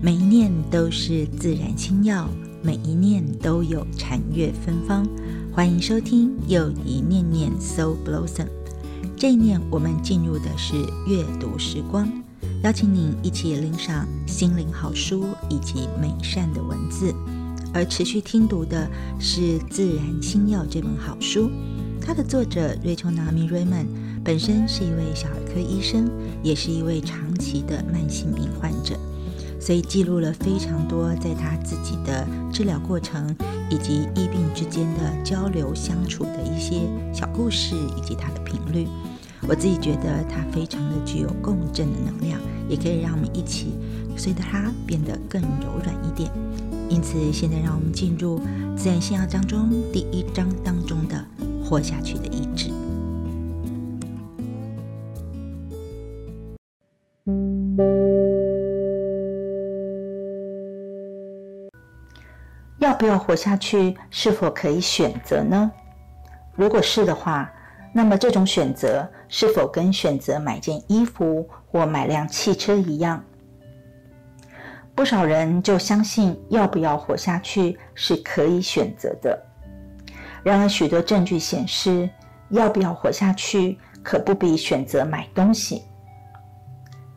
每一念都是自然清药，每一念都有禅悦芬芳。欢迎收听又一念念 So Blossom。这一念，我们进入的是阅读时光，邀请您一起领赏心灵好书以及美善的文字。而持续听读的是《自然清药》这本好书，它的作者 Rachel Nami Raymond 本身是一位小儿科医生，也是一位长期的慢性病患者。所以记录了非常多在他自己的治疗过程以及医病之间的交流相处的一些小故事，以及它的频率。我自己觉得它非常的具有共振的能量，也可以让我们一起随着它变得更柔软一点。因此，现在让我们进入自然信药章中第一章当中的活下去的意志。不要活下去？是否可以选择呢？如果是的话，那么这种选择是否跟选择买件衣服或买辆汽车一样？不少人就相信要不要活下去是可以选择的。然而，许多证据显示，要不要活下去可不比选择买东西。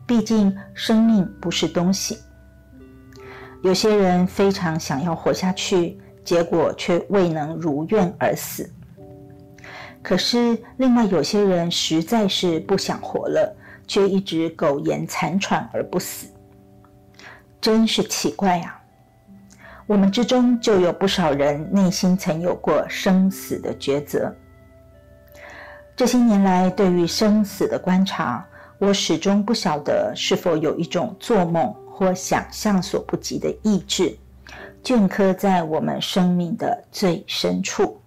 毕竟，生命不是东西。有些人非常想要活下去，结果却未能如愿而死。可是，另外有些人实在是不想活了，却一直苟延残喘而不死，真是奇怪啊！我们之中就有不少人内心曾有过生死的抉择。这些年来，对于生死的观察，我始终不晓得是否有一种做梦。或想象所不及的意志，镌刻在我们生命的最深处，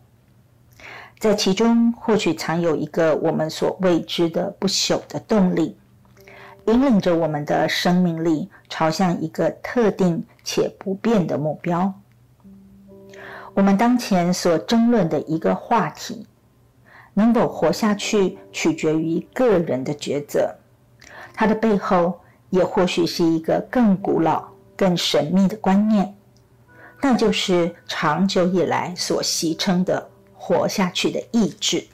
在其中或许藏有一个我们所未知的不朽的动力，引领着我们的生命力朝向一个特定且不变的目标。我们当前所争论的一个话题，能否活下去，取决于个人的抉择，它的背后。也或许是一个更古老、更神秘的观念，那就是长久以来所习称的活下去的意志。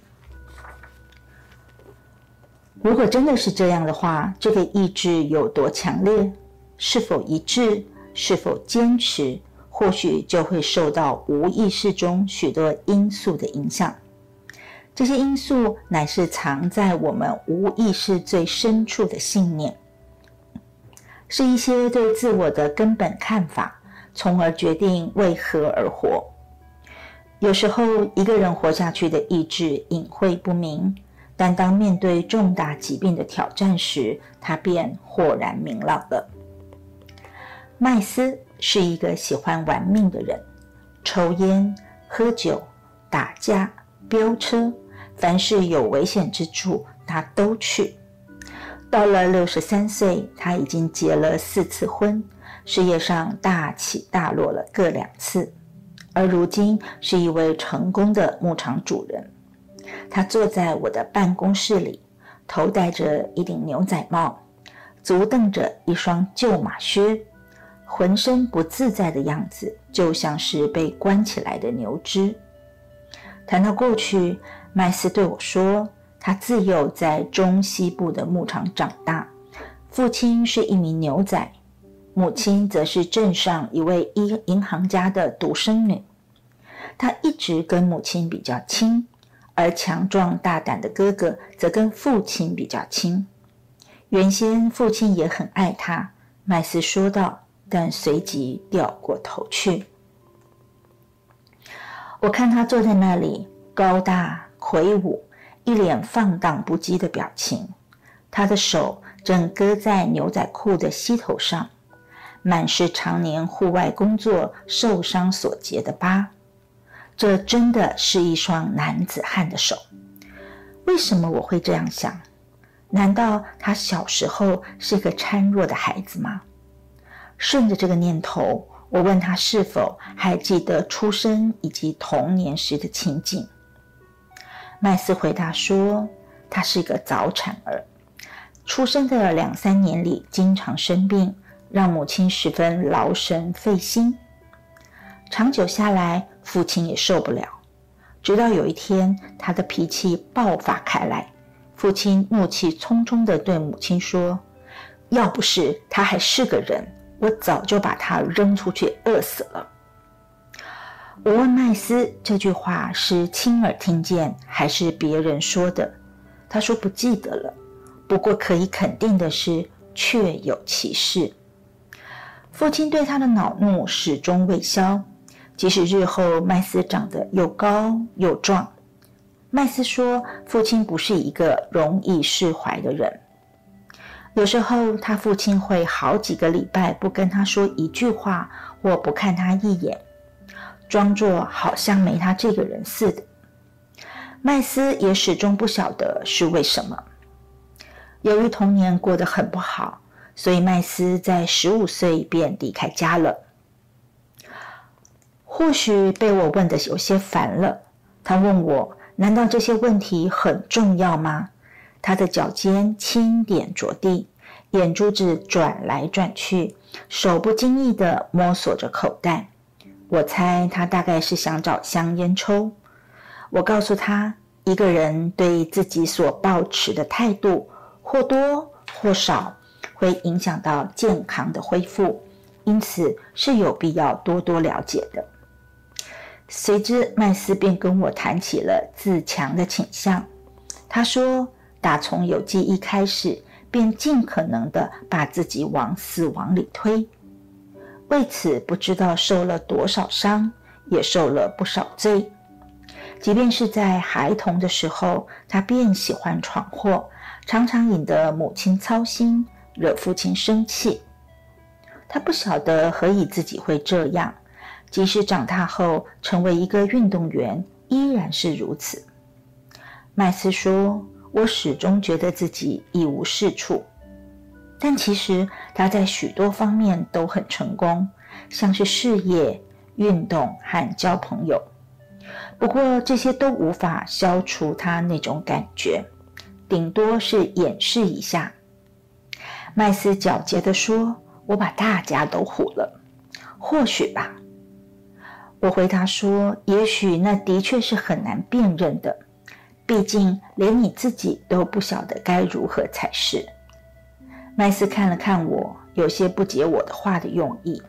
如果真的是这样的话，这个意志有多强烈，是否一致，是否坚持，或许就会受到无意识中许多因素的影响。这些因素乃是藏在我们无意识最深处的信念。是一些对自我的根本看法，从而决定为何而活。有时候，一个人活下去的意志隐晦不明，但当面对重大疾病的挑战时，他便豁然明朗了。麦斯是一个喜欢玩命的人，抽烟、喝酒、打架、飙车，凡是有危险之处，他都去。到了六十三岁，他已经结了四次婚，事业上大起大落了各两次，而如今是一位成功的牧场主人。他坐在我的办公室里，头戴着一顶牛仔帽，足蹬着一双旧马靴，浑身不自在的样子，就像是被关起来的牛只。谈到过去，麦斯对我说。他自幼在中西部的牧场长大，父亲是一名牛仔，母亲则是镇上一位银银行家的独生女。他一直跟母亲比较亲，而强壮大胆的哥哥则跟父亲比较亲。原先父亲也很爱他，麦斯说道，但随即掉过头去。我看他坐在那里，高大魁梧。一脸放荡不羁的表情，他的手正搁在牛仔裤的膝头上，满是常年户外工作受伤所结的疤。这真的是一双男子汉的手。为什么我会这样想？难道他小时候是个孱弱的孩子吗？顺着这个念头，我问他是否还记得出生以及童年时的情景。麦斯回答说：“他是一个早产儿，出生的两三年里经常生病，让母亲十分劳神费心。长久下来，父亲也受不了。直到有一天，他的脾气爆发开来，父亲怒气冲冲地对母亲说：“要不是他还是个人，我早就把他扔出去饿死了。”我问麦斯这句话是亲耳听见还是别人说的，他说不记得了。不过可以肯定的是，确有其事。父亲对他的恼怒始终未消，即使日后麦斯长得又高又壮。麦斯说，父亲不是一个容易释怀的人。有时候，他父亲会好几个礼拜不跟他说一句话，或不看他一眼。装作好像没他这个人似的，麦斯也始终不晓得是为什么。由于童年过得很不好，所以麦斯在十五岁便离开家了。或许被我问的有些烦了，他问我：“难道这些问题很重要吗？”他的脚尖轻点着地，眼珠子转来转去，手不经意地摸索着口袋。我猜他大概是想找香烟抽。我告诉他，一个人对自己所抱持的态度，或多或少会影响到健康的恢复，因此是有必要多多了解的。随之，麦斯便跟我谈起了自强的倾向。他说，打从有记忆开始，便尽可能的把自己往死亡里推。为此，不知道受了多少伤，也受了不少罪。即便是在孩童的时候，他便喜欢闯祸，常常引得母亲操心，惹父亲生气。他不晓得何以自己会这样，即使长大后成为一个运动员，依然是如此。麦斯说：“我始终觉得自己一无是处。”但其实他在许多方面都很成功，像是事业、运动和交朋友。不过这些都无法消除他那种感觉，顶多是掩饰一下。麦斯狡黠地说：“我把大家都唬了，或许吧。”我回答说：“也许那的确是很难辨认的，毕竟连你自己都不晓得该如何才是。”麦斯看了看我，有些不解我的话的用意。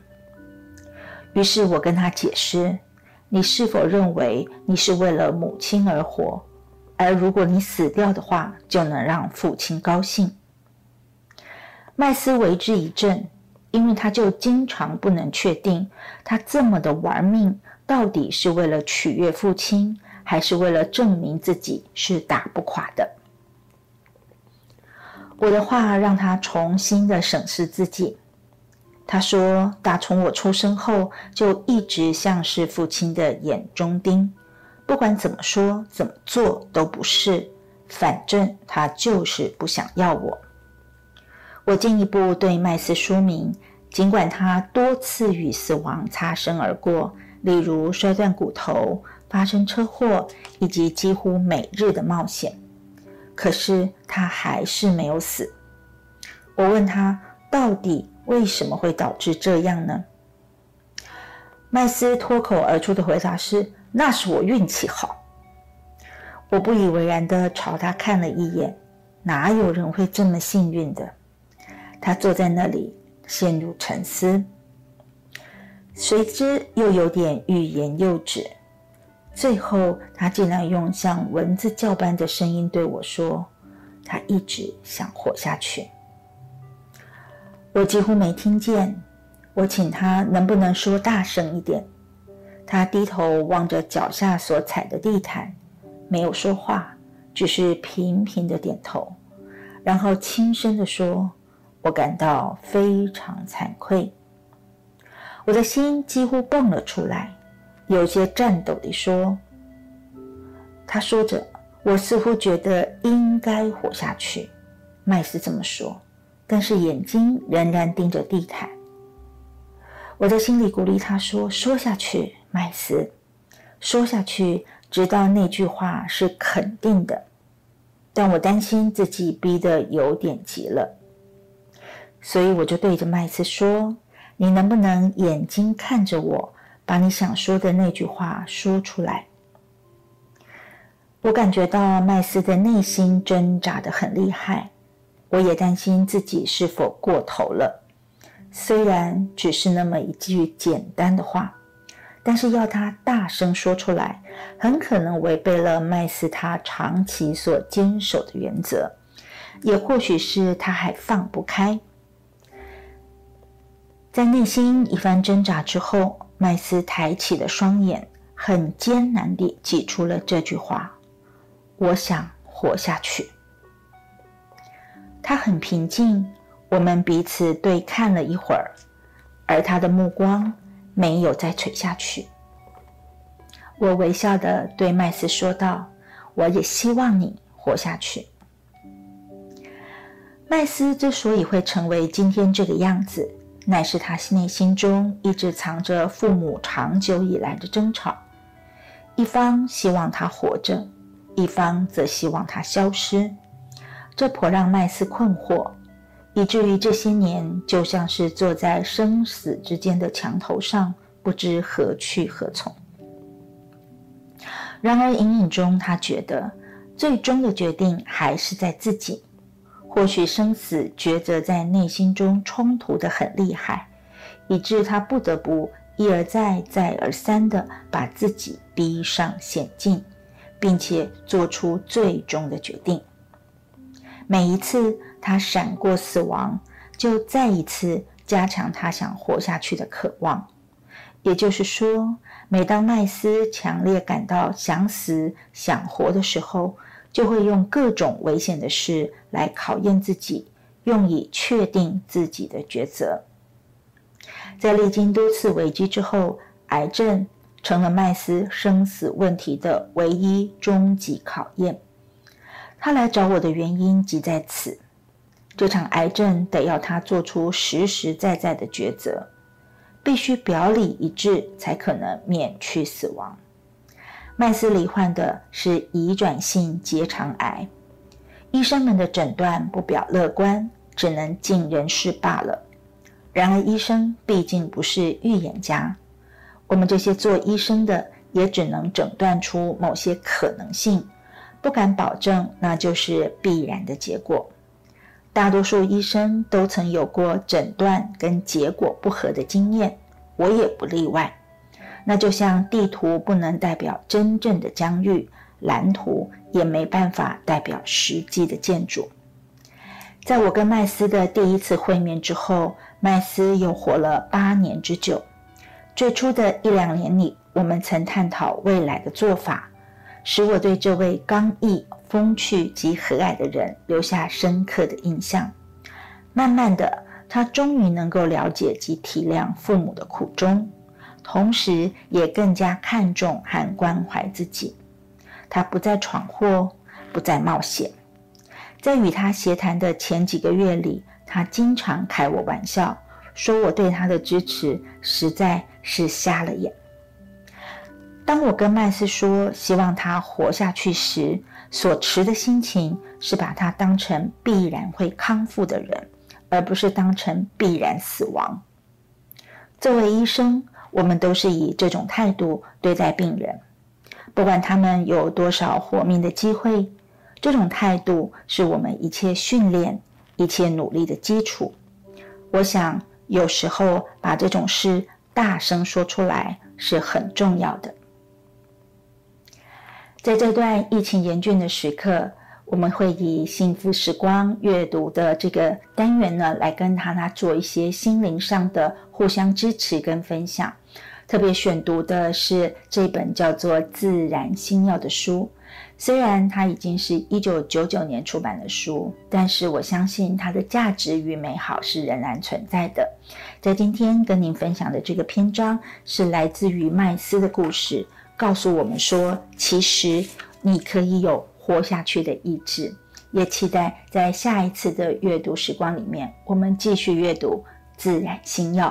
于是我跟他解释：“你是否认为你是为了母亲而活？而如果你死掉的话，就能让父亲高兴？”麦斯为之一振，因为他就经常不能确定，他这么的玩命，到底是为了取悦父亲，还是为了证明自己是打不垮的。我的话让他重新的审视自己。他说：“打从我出生后，就一直像是父亲的眼中钉，不管怎么说怎么做都不是，反正他就是不想要我。”我进一步对麦斯说明，尽管他多次与死亡擦身而过，例如摔断骨头、发生车祸，以及几乎每日的冒险。可是他还是没有死。我问他，到底为什么会导致这样呢？麦斯脱口而出的回答是：“那是我运气好。”我不以为然的朝他看了一眼，哪有人会这么幸运的？他坐在那里陷入沉思，随之又有点欲言又止。最后，他竟然用像蚊子叫般的声音对我说：“他一直想活下去。”我几乎没听见。我请他能不能说大声一点。他低头望着脚下所踩的地毯，没有说话，只是频频的点头，然后轻声的说：“我感到非常惭愧。”我的心几乎蹦了出来。有些颤抖地说：“他说着，我似乎觉得应该活下去。”麦斯这么说，但是眼睛仍然盯着地毯。我在心里鼓励他说：“说下去，麦斯，说下去，直到那句话是肯定的。”但我担心自己逼得有点急了。所以我就对着麦斯说：“你能不能眼睛看着我，把你想说的那句话说出来？”我感觉到麦斯的内心挣扎的很厉害，我也担心自己是否过头了。虽然只是那么一句简单的话，但是要他大声说出来，很可能违背了麦斯他长期所坚守的原则，也或许是他还放不开。在内心一番挣扎之后，麦斯抬起了双眼，很艰难地挤出了这句话：“我想活下去。”他很平静，我们彼此对看了一会儿，而他的目光没有再垂下去。我微笑地对麦斯说道：“我也希望你活下去。”麦斯之所以会成为今天这个样子，乃是他内心中一直藏着父母长久以来的争吵，一方希望他活着，一方则希望他消失。这颇让麦斯困惑，以至于这些年就像是坐在生死之间的墙头上，不知何去何从。然而隐隐中，他觉得最终的决定还是在自己。或许生死抉择在内心中冲突的很厉害，以致他不得不一而再、再而三的把自己逼上险境，并且做出最终的决定。每一次他闪过死亡，就再一次加强他想活下去的渴望。也就是说，每当麦斯强烈感到想死、想活的时候，就会用各种危险的事来考验自己，用以确定自己的抉择。在历经多次危机之后，癌症成了麦斯生死问题的唯一终极考验。他来找我的原因即在此：这场癌症得要他做出实实在在的抉择，必须表里一致，才可能免去死亡。麦斯里患的是移转性结肠癌，医生们的诊断不表乐观，只能尽人事罢了。然而，医生毕竟不是预言家，我们这些做医生的也只能诊断出某些可能性，不敢保证那就是必然的结果。大多数医生都曾有过诊断跟结果不合的经验，我也不例外。那就像地图不能代表真正的疆域，蓝图也没办法代表实际的建筑。在我跟麦斯的第一次会面之后，麦斯又活了八年之久。最初的一两年里，我们曾探讨未来的做法，使我对这位刚毅、风趣及和蔼的人留下深刻的印象。慢慢的，他终于能够了解及体谅父母的苦衷。同时，也更加看重和关怀自己。他不再闯祸，不再冒险。在与他协谈的前几个月里，他经常开我玩笑，说我对他的支持实在是瞎了眼。当我跟麦斯说希望他活下去时，所持的心情是把他当成必然会康复的人，而不是当成必然死亡。作为医生。我们都是以这种态度对待病人，不管他们有多少活命的机会，这种态度是我们一切训练、一切努力的基础。我想，有时候把这种事大声说出来是很重要的。在这段疫情严峻的时刻。我们会以幸福时光阅读的这个单元呢，来跟他他做一些心灵上的互相支持跟分享。特别选读的是这本叫做《自然星耀》的书。虽然它已经是一九九九年出版的书，但是我相信它的价值与美好是仍然存在的。在今天跟您分享的这个篇章，是来自于麦斯的故事，告诉我们说，其实你可以有。活下去的意志，也期待在下一次的阅读时光里面，我们继续阅读《自然星耀》。